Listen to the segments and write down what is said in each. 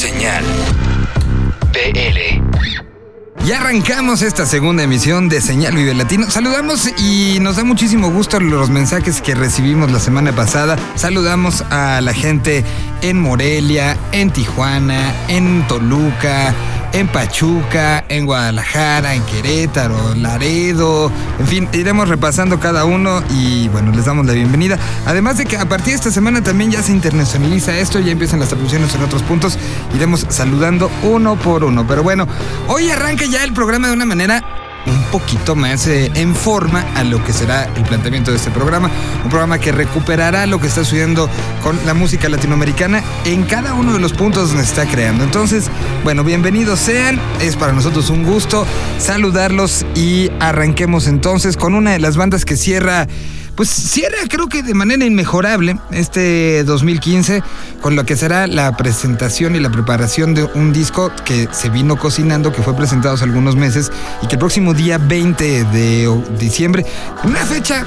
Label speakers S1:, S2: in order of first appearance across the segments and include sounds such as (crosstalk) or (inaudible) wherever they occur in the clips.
S1: Señal BL.
S2: Ya arrancamos esta segunda emisión de Señal Vive Latino. Saludamos y nos da muchísimo gusto los mensajes que recibimos la semana pasada. Saludamos a la gente en Morelia, en Tijuana, en Toluca, en Pachuca, en Guadalajara, en Querétaro, Laredo, en fin, iremos repasando cada uno y bueno, les damos la bienvenida. Además de que a partir de esta semana también ya se internacionaliza esto, ya empiezan las traducciones en otros puntos, iremos saludando uno por uno. Pero bueno, hoy arranca ya el programa de una manera un poquito más eh, en forma a lo que será el planteamiento de este programa. Un programa que recuperará lo que está sucediendo con la música latinoamericana en cada uno de los puntos donde está creando. Entonces, bueno, bienvenidos sean. Es para nosotros un gusto saludarlos y arranquemos entonces con una de las bandas que cierra pues cierra creo que de manera inmejorable este 2015 con lo que será la presentación y la preparación de un disco que se vino cocinando, que fue presentado hace algunos meses y que el próximo día 20 de diciembre, una fecha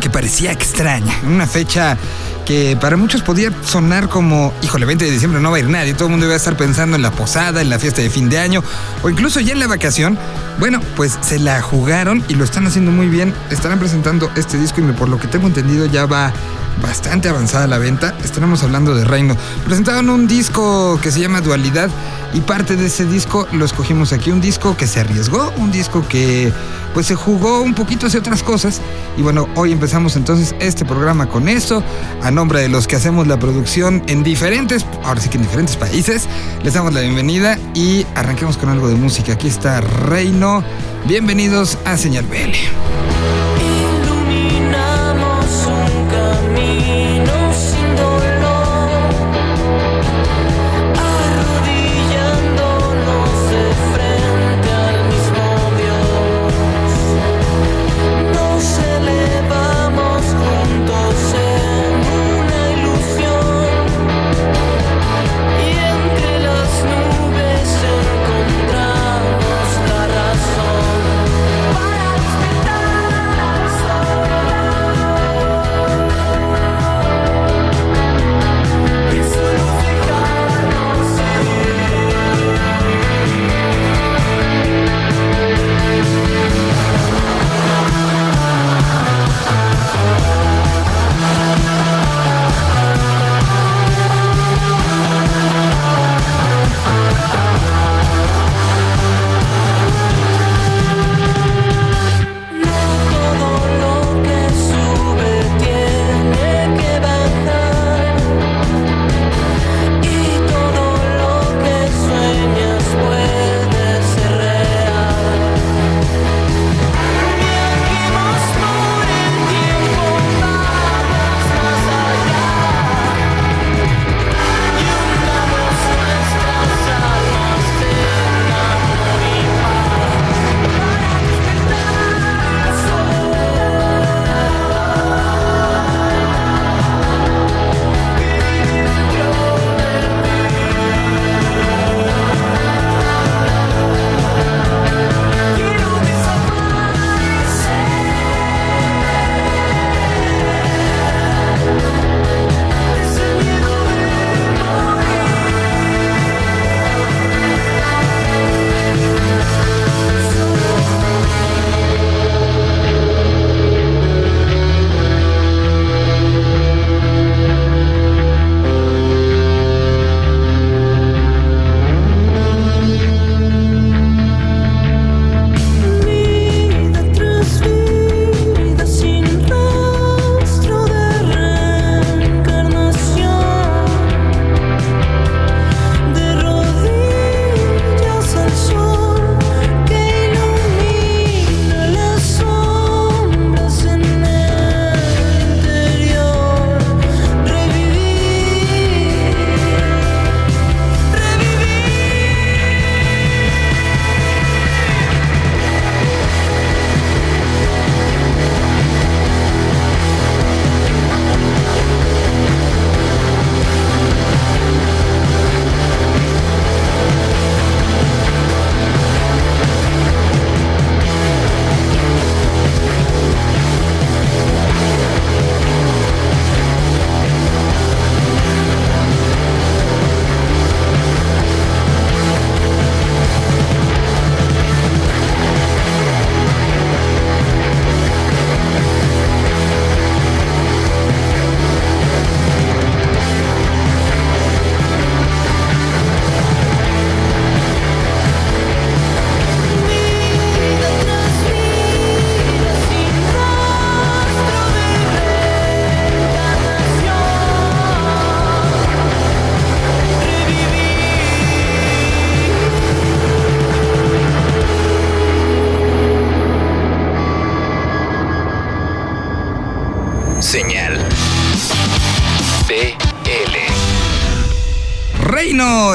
S2: que parecía extraña, una fecha que para muchos podía sonar como, híjole, 20 de diciembre no va a ir nadie, todo el mundo iba a estar pensando en la posada, en la fiesta de fin de año o incluso ya en la vacación. Bueno, pues se la jugaron y lo están haciendo muy bien. Estarán presentando este disco y por lo que tengo entendido ya va bastante avanzada la venta. Estaremos hablando de Reino. Presentaron un disco que se llama Dualidad y parte de ese disco lo escogimos aquí. Un disco que se arriesgó, un disco que pues se jugó un poquito hacia otras cosas. Y bueno, hoy empezamos entonces este programa con eso. A nombre de los que hacemos la producción en diferentes, ahora sí que en diferentes países, les damos la bienvenida y arranquemos con algo de música. Aquí está Reino. Bienvenidos a Señal BL.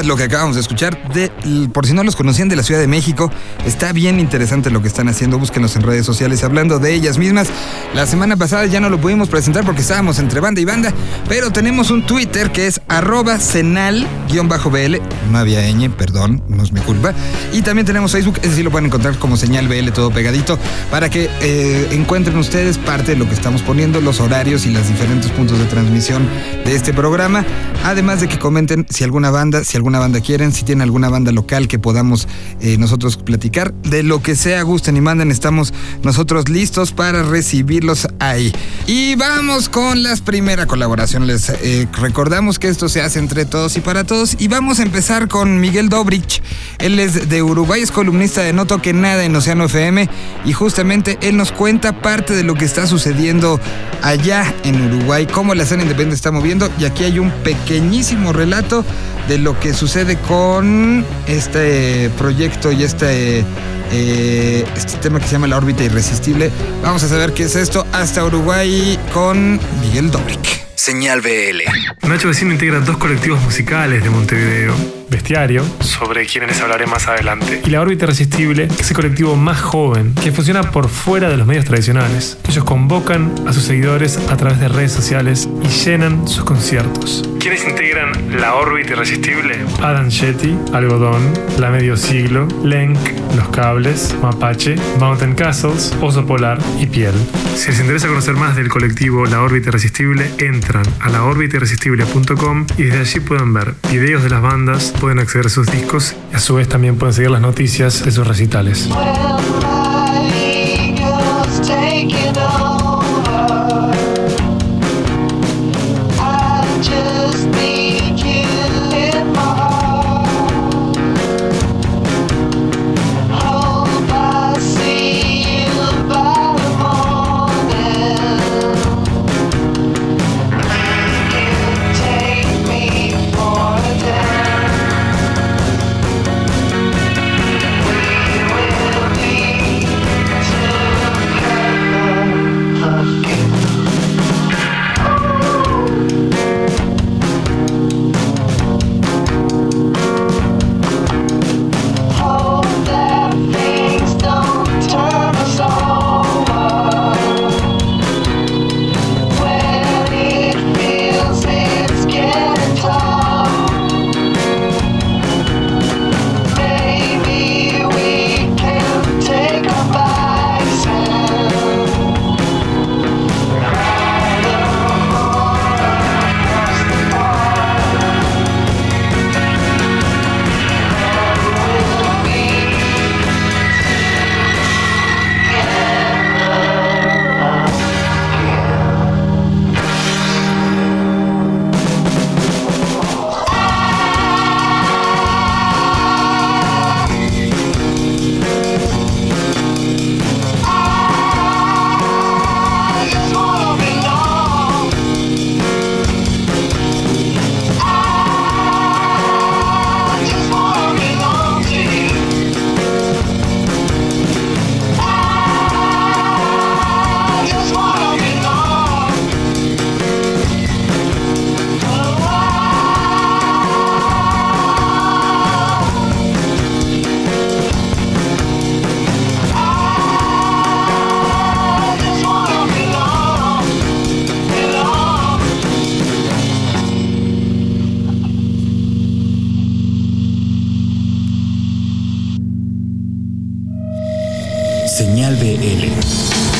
S2: Lo que acabamos de escuchar, de, por si no los conocían de la Ciudad de México, está bien interesante lo que están haciendo, búsquenlos en redes sociales hablando de ellas mismas. La semana pasada ya no lo pudimos presentar porque estábamos entre banda y banda, pero tenemos un Twitter que es arroba senal-bl, había ñ, perdón, no es mi culpa, y también tenemos Facebook, ese sí lo pueden encontrar como señal BL todo pegadito, para que eh, encuentren ustedes parte de lo que estamos poniendo, los horarios y los diferentes puntos de transmisión de este programa, además de que comenten si alguna banda, si alguna banda quieren, si tienen alguna banda local que podamos eh, nosotros platicar, de lo que sea, gusten y manden, estamos nosotros listos para recibirlos ahí. Y vamos con las primeras colaboraciones. Les eh, recordamos que esto se hace entre todos y para todos. Y vamos a empezar con Miguel Dobrich. Él es de Uruguay, es columnista de No Toque Nada en Océano FM. Y justamente él nos cuenta parte de lo que está sucediendo allá en Uruguay, cómo la escena independiente está moviendo. Y aquí hay un pequeñísimo relato de lo que sucede con este proyecto y este, eh, este tema que se llama la órbita irresistible. Vamos a saber qué es esto hasta Uruguay con Miguel Dobrick.
S1: Señal BL.
S3: Nacho Vecino integra dos colectivos musicales de Montevideo. Bestiario, sobre quienes les hablaré más adelante, y La órbita irresistible, que es el colectivo más joven, que funciona por fuera de los medios tradicionales. Ellos convocan a sus seguidores a través de redes sociales y llenan sus conciertos. ¿Quiénes integran La órbita irresistible? Adam Shetty, Algodón, La Medio Siglo, Lenk, Los Cables, Mapache, Mountain Castles, Oso Polar y Piel. Si les interesa conocer más del colectivo La órbita irresistible, entran a laorbitairresistible.com y desde allí pueden ver videos de las bandas, pueden acceder a sus discos y a su vez también pueden seguir las noticias de sus recitales.
S4: Mi soledad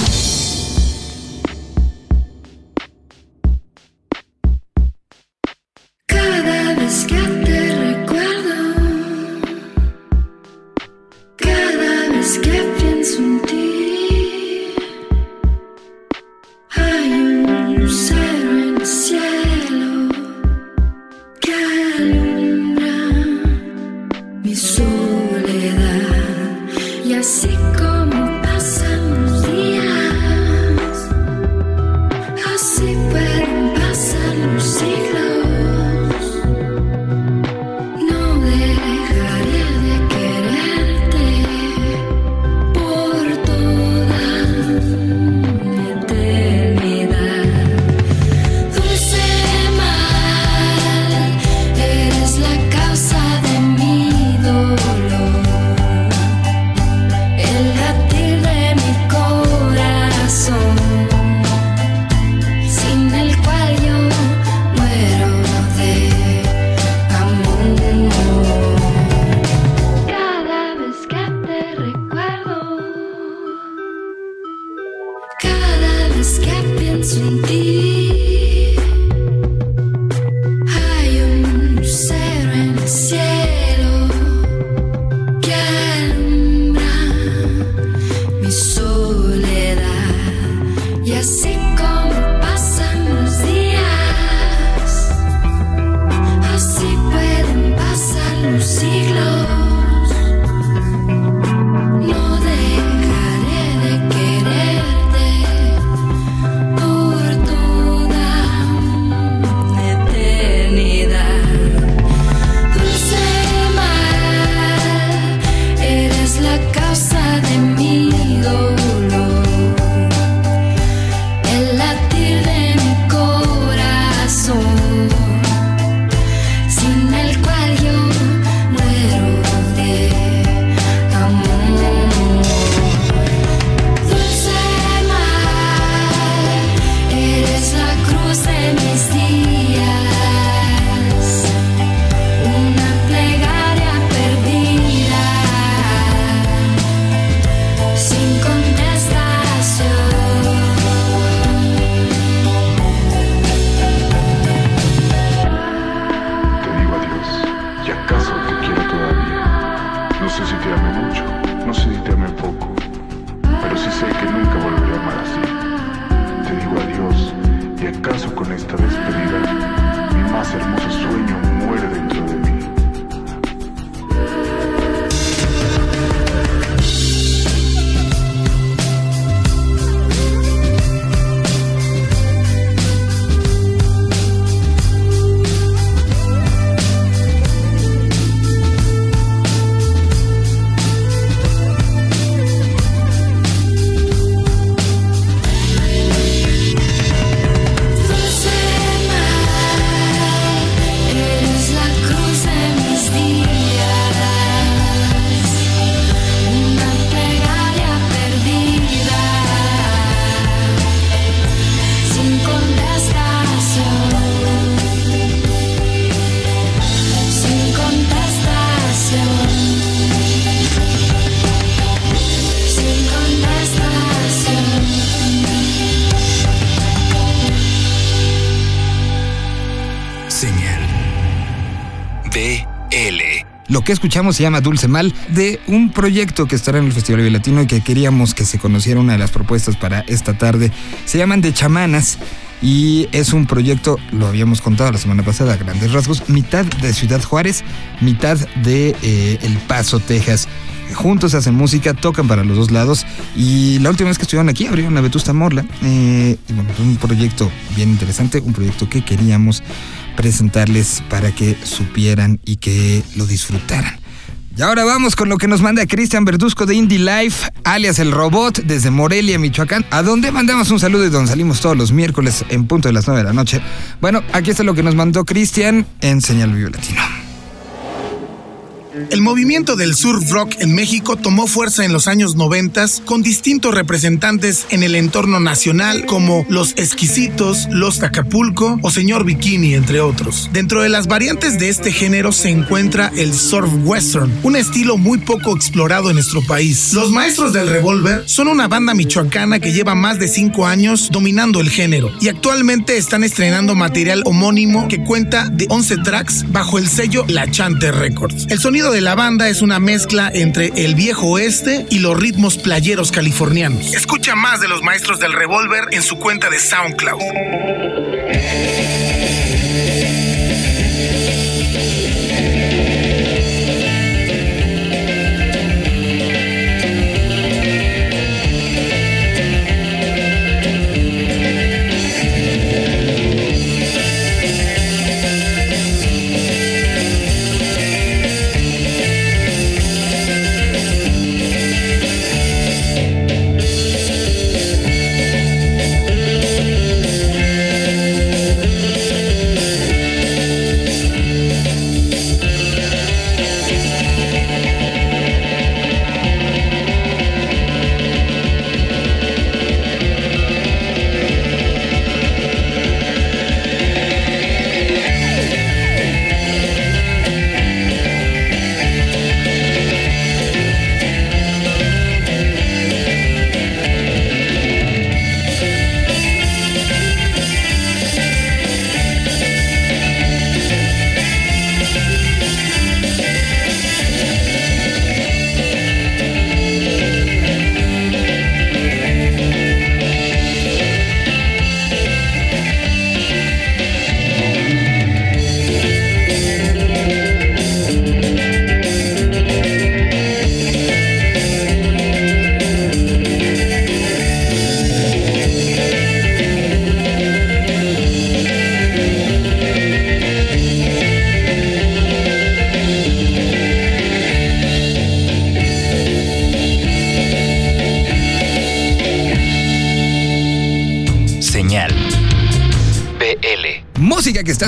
S2: Lo que escuchamos se llama Dulce Mal, de un proyecto que estará en el Festival Vive Latino y que queríamos que se conociera una de las propuestas para esta tarde. Se llaman De Chamanas y es un proyecto, lo habíamos contado la semana pasada, a grandes rasgos, mitad de Ciudad Juárez, mitad de eh, El Paso, Texas. Juntos hacen música, tocan para los dos lados y la última vez que estuvieron aquí abrieron la Vetusta Morla. Eh, y bueno, un proyecto bien interesante, un proyecto que queríamos presentarles para que supieran y que lo disfrutaran. Y ahora vamos con lo que nos manda Cristian Verduzco de Indie Life, alias El Robot, desde Morelia, Michoacán, a donde mandamos un saludo y donde salimos todos los miércoles en punto de las 9 de la noche. Bueno, aquí está lo que nos mandó Cristian en Señal Vivo Latino.
S4: El movimiento del surf rock en México tomó fuerza en los años 90 con distintos representantes en el entorno nacional como Los Exquisitos, Los Acapulco o Señor Bikini, entre otros. Dentro de las variantes de este género se encuentra el surf western, un estilo muy poco explorado en nuestro país. Los Maestros del Revolver son una banda michoacana que lleva más de 5 años dominando el género y actualmente están estrenando material homónimo que cuenta de 11 tracks bajo el sello La Chante Records. El sonido de la banda es una mezcla entre el viejo oeste y los ritmos playeros californianos. Escucha más de los maestros del revólver en su cuenta de SoundCloud.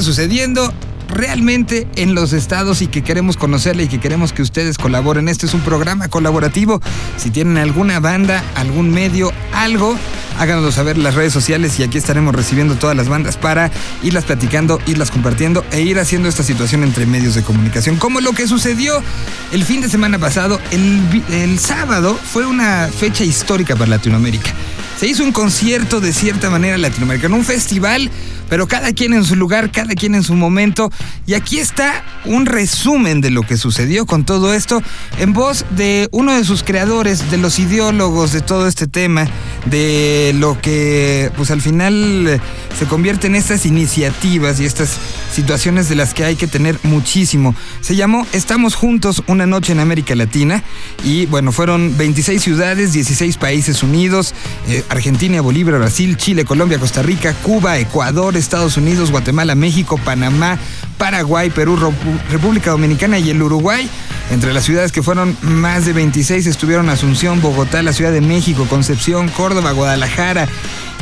S2: Sucediendo realmente en los estados y que queremos conocerla y que queremos que ustedes colaboren. Este es un programa colaborativo. Si tienen alguna banda, algún medio, algo, háganoslo saber en las redes sociales y aquí estaremos recibiendo todas las bandas para irlas platicando, irlas compartiendo e ir haciendo esta situación entre medios de comunicación. Como lo que sucedió el fin de semana pasado, el, el sábado fue una fecha histórica para Latinoamérica. Se hizo un concierto de cierta manera latinoamericano, un festival, pero cada quien en su lugar, cada quien en su momento. Y aquí está un resumen de lo que sucedió con todo esto en voz de uno de sus creadores, de los ideólogos de todo este tema, de lo que pues al final eh, se convierte en estas iniciativas y estas situaciones de las que hay que tener muchísimo. Se llamó Estamos Juntos una noche en América Latina y bueno, fueron 26 ciudades, 16 países unidos, eh, Argentina, Bolivia, Brasil, Chile, Colombia, Costa Rica, Cuba, Ecuador, Estados Unidos, Guatemala, México, Panamá, Paraguay, Perú, República Dominicana y el Uruguay. Entre las ciudades que fueron más de 26 estuvieron Asunción, Bogotá, la Ciudad de México, Concepción, Córdoba, Guadalajara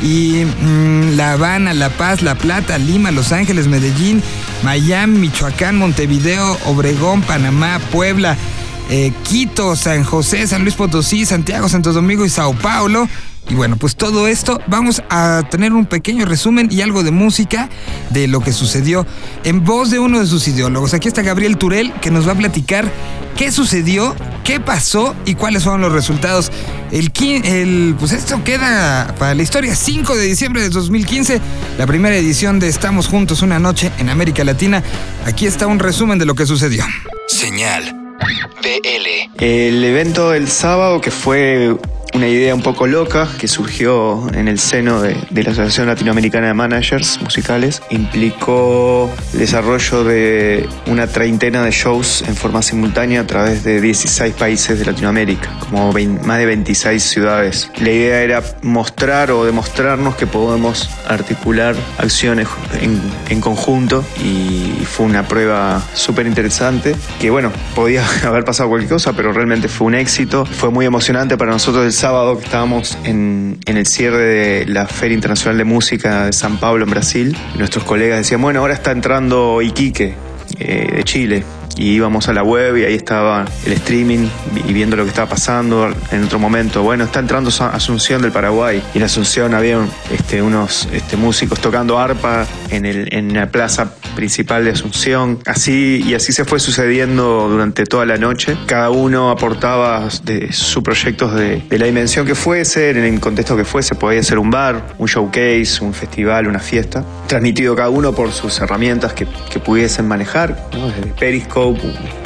S2: y mm, La Habana, La Paz, La Plata, Lima, Los Ángeles, Medellín, Miami, Michoacán, Montevideo, Obregón, Panamá, Puebla, eh, Quito, San José, San Luis Potosí, Santiago, Santo Domingo y Sao Paulo. Y bueno, pues todo esto vamos a tener un pequeño resumen y algo de música de lo que sucedió en voz de uno de sus ideólogos. Aquí está Gabriel Turel que nos va a platicar qué sucedió, qué pasó y cuáles fueron los resultados. El, pues esto queda para la historia. 5 de diciembre de 2015, la primera edición de Estamos Juntos una noche en América Latina. Aquí está un resumen de lo que sucedió.
S1: Señal. BL.
S5: El evento del sábado que fue una idea un poco loca que surgió en el seno de, la Asociación Latinoamericana de Managers Musicales. Implicó el desarrollo de una treintena de shows en forma simultánea a través de 16 países de Latinoamérica, como más de 26 ciudades. La idea era mostrar o demostrarnos que podemos articular acciones en, conjunto y fue una prueba súper interesante que bueno, podía (laughs) haber pasado cualquier cosa, pero realmente fue un éxito. Fue muy emocionante para nosotros el sábado que estábamos en, el cierre de la Feria Internacional de Música de San Pablo en Brasil, nuestros colegas decían, bueno, ahora está entrando Iquique eh, de Chile y íbamos a la web y ahí estaba el streaming y viendo lo que estaba pasando en otro momento. Bueno, está entrando Asunción del Paraguay y en Asunción había este, unos este, músicos tocando arpa en, el, en la plaza principal de Asunción. Así y así se fue sucediendo durante toda la noche. Cada uno aportaba de sus proyectos de, la dimensión que fuese, en el contexto que fuese. Podía ser un bar, un showcase, un festival, una fiesta. Transmitido cada uno por sus herramientas que, pudiesen manejar, desde Periscope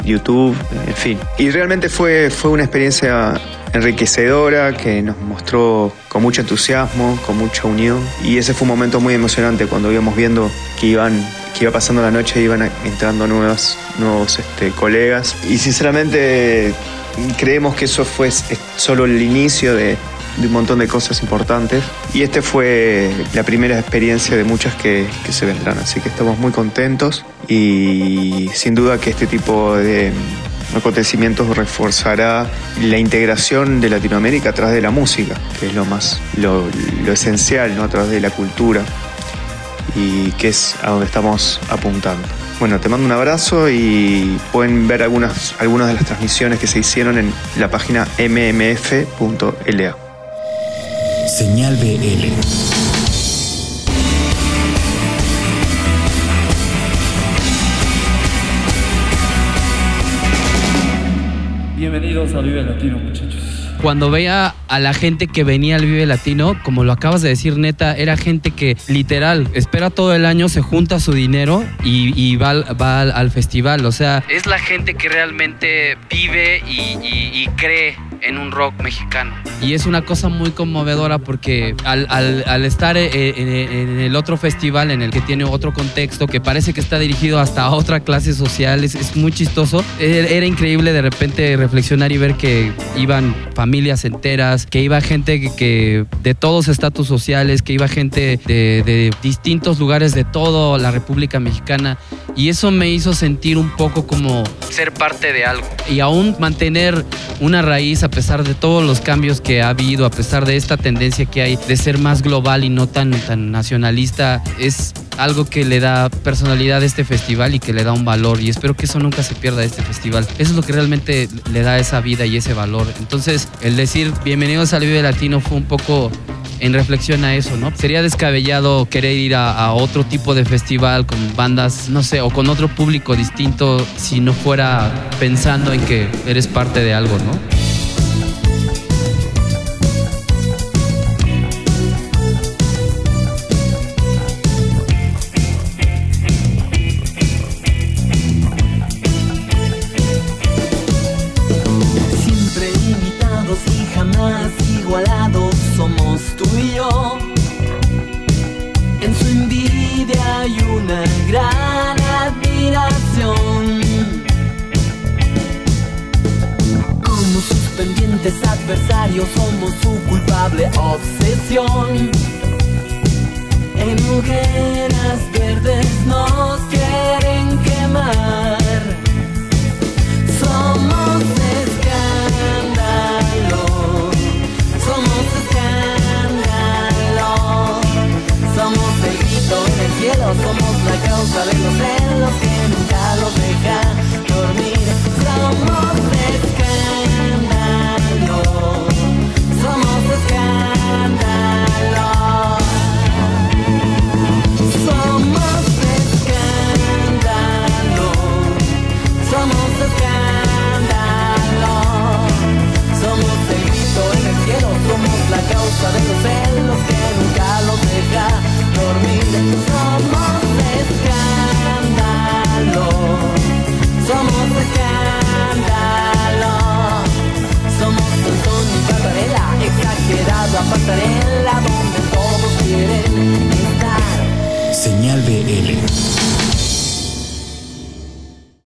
S5: YouTube, en fin. Y realmente fue, fue una experiencia enriquecedora que nos mostró con mucho entusiasmo, con mucha unión. Y ese fue un momento muy emocionante cuando íbamos viendo que iban que iba pasando la noche iban entrando nuevas, nuevos este, colegas. Y sinceramente creemos que eso fue solo el inicio de, de un montón de cosas importantes. Y este fue la primera experiencia de muchas que, que, se vendrán. Así que estamos muy contentos y sin duda que este tipo de acontecimientos reforzará la integración de Latinoamérica a través de la música, que es lo más, lo, lo esencial, ¿no? a través de la cultura y que es a donde estamos apuntando. Bueno, te mando un abrazo y pueden ver algunas, algunas de las transmisiones que se hicieron en la página mmf.la.
S1: Señal BL.
S6: Bienvenidos a Vive Latino, muchachos
S7: cuando veía a la gente que venía al Vive Latino, como lo acabas de decir, neta, era gente que literal espera todo el año, se junta su dinero y, va, al, festival. O sea, es la gente que realmente vive y cree en un rock mexicano. Y es una cosa muy conmovedora porque al, estar eh, en, el otro festival en el que tiene otro contexto, que parece que está dirigido hasta otra clase social, es, muy chistoso. Era, increíble de repente reflexionar y ver que iban familias enteras, que iba gente que, de todos estatus sociales, que iba gente de, de distintos lugares de toda la República Mexicana. Y eso me hizo sentir un poco como ser parte de algo. Y aún mantener una raíz a pesar de todos los cambios que ha habido, a pesar de esta tendencia que hay de ser más global y no tan, tan nacionalista, es algo que le da personalidad a este festival y que le da un valor y espero que eso nunca se pierda de este festival. Eso es lo que realmente le da esa vida y ese valor. Entonces, el decir bienvenidos al Vive Latino fue un poco en reflexión a eso, ¿no? Sería descabellado querer ir a, otro tipo de festival con bandas, no sé, o con otro público distinto si no fuera pensando en que eres parte de algo, ¿no?